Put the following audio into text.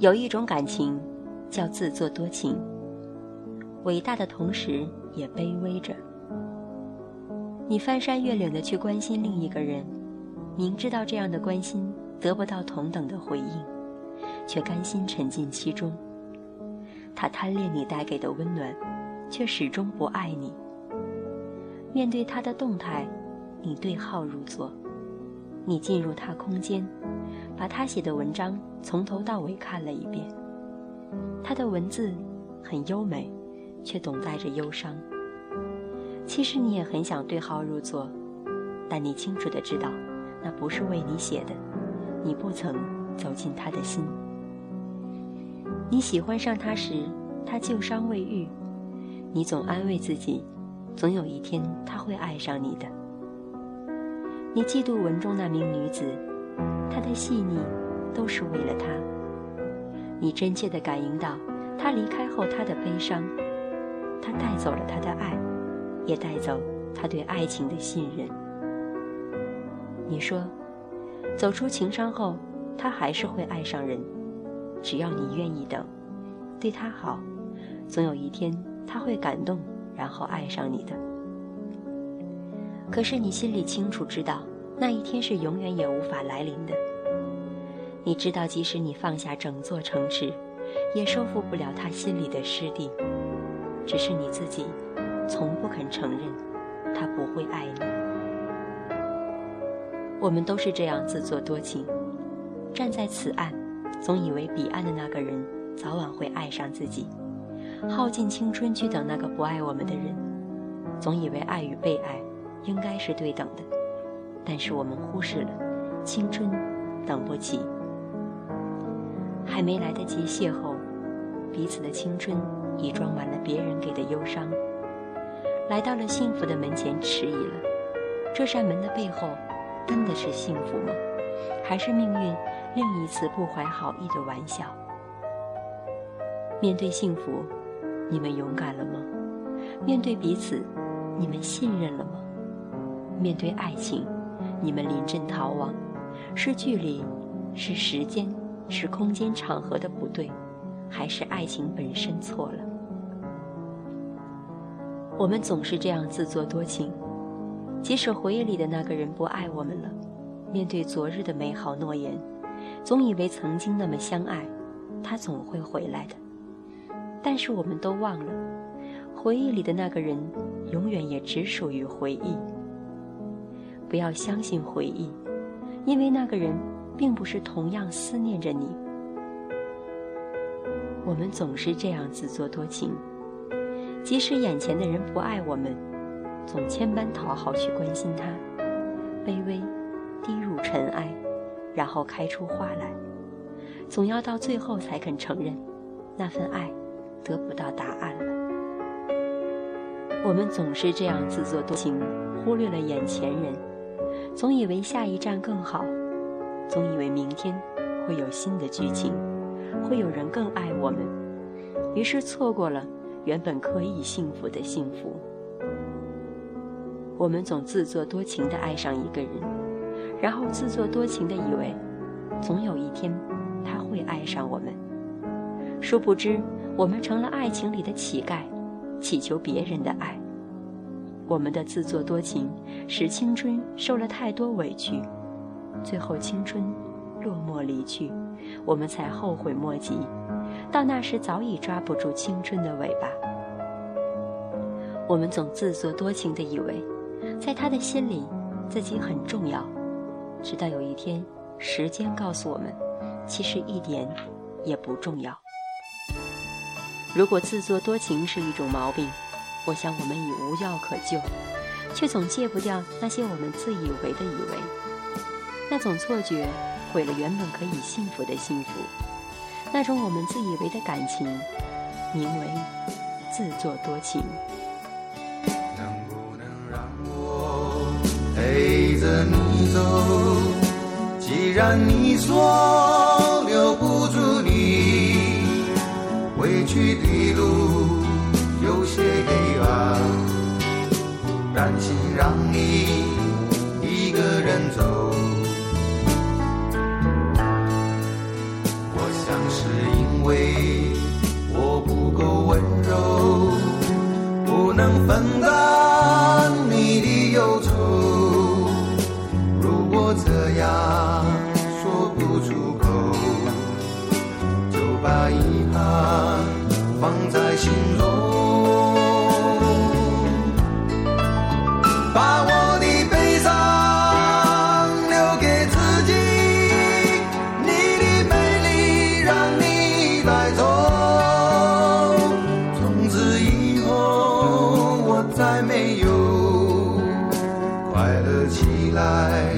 有一种感情，叫自作多情，伟大的同时也卑微着。你翻山越岭的去关心另一个人，明知道这样的关心得不到同等的回应，却甘心沉浸其中。他贪恋你带给的温暖，却始终不爱你。面对他的动态，你对号入座，你进入他空间，把他写的文章从头到尾看了一遍。他的文字很优美，却总带着忧伤。其实你也很想对号入座，但你清楚的知道，那不是为你写的，你不曾走进他的心。你喜欢上他时，他旧伤未愈，你总安慰自己，总有一天他会爱上你的。你嫉妒文中那名女子，他的细腻都是为了他。你真切地感应到他离开后他的悲伤，他带走了他的爱，也带走他对爱情的信任。你说，走出情伤后，他还是会爱上人，只要你愿意等，对他好，总有一天他会感动，然后爱上你的。可是你心里清楚知道，那一天是永远也无法来临的。你知道，即使你放下整座城池，也收复不了他心里的失地。只是你自己，从不肯承认，他不会爱你。我们都是这样自作多情，站在此岸，总以为彼岸的那个人早晚会爱上自己，耗尽青春去等那个不爱我们的人，总以为爱与被爱应该是对等的，但是我们忽视了，青春等不起。还没来得及邂逅，彼此的青春已装满了别人给的忧伤。来到了幸福的门前，迟疑了。这扇门的背后，真的是幸福吗？还是命运另一次不怀好意的玩笑？面对幸福，你们勇敢了吗？面对彼此，你们信任了吗？面对爱情，你们临阵逃亡，是距离，是时间？是空间场合的不对，还是爱情本身错了？我们总是这样自作多情，即使回忆里的那个人不爱我们了，面对昨日的美好诺言，总以为曾经那么相爱，他总会回来的。但是我们都忘了，回忆里的那个人，永远也只属于回忆。不要相信回忆，因为那个人。并不是同样思念着你。我们总是这样自作多情，即使眼前的人不爱我们，总千般讨好去关心他，卑微，低入尘埃，然后开出花来，总要到最后才肯承认，那份爱得不到答案了。我们总是这样自作多情，忽略了眼前人，总以为下一站更好。总以为明天会有新的剧情，会有人更爱我们，于是错过了原本可以幸福的幸福。我们总自作多情地爱上一个人，然后自作多情地以为，总有一天他会爱上我们。殊不知，我们成了爱情里的乞丐，乞求别人的爱。我们的自作多情，使青春受了太多委屈。最后，青春落寞离去，我们才后悔莫及。到那时，早已抓不住青春的尾巴。我们总自作多情地以为，在他的心里，自己很重要。直到有一天，时间告诉我们，其实一点也不重要。如果自作多情是一种毛病，我想我们已无药可救，却总戒不掉那些我们自以为的以为。那种错觉毁了原本可以幸福的幸福，那种我们自以为的感情，名为自作多情。能不能让我陪着你走？既然你说留不住你，回去的路担心让你一个人走。我想是。因为起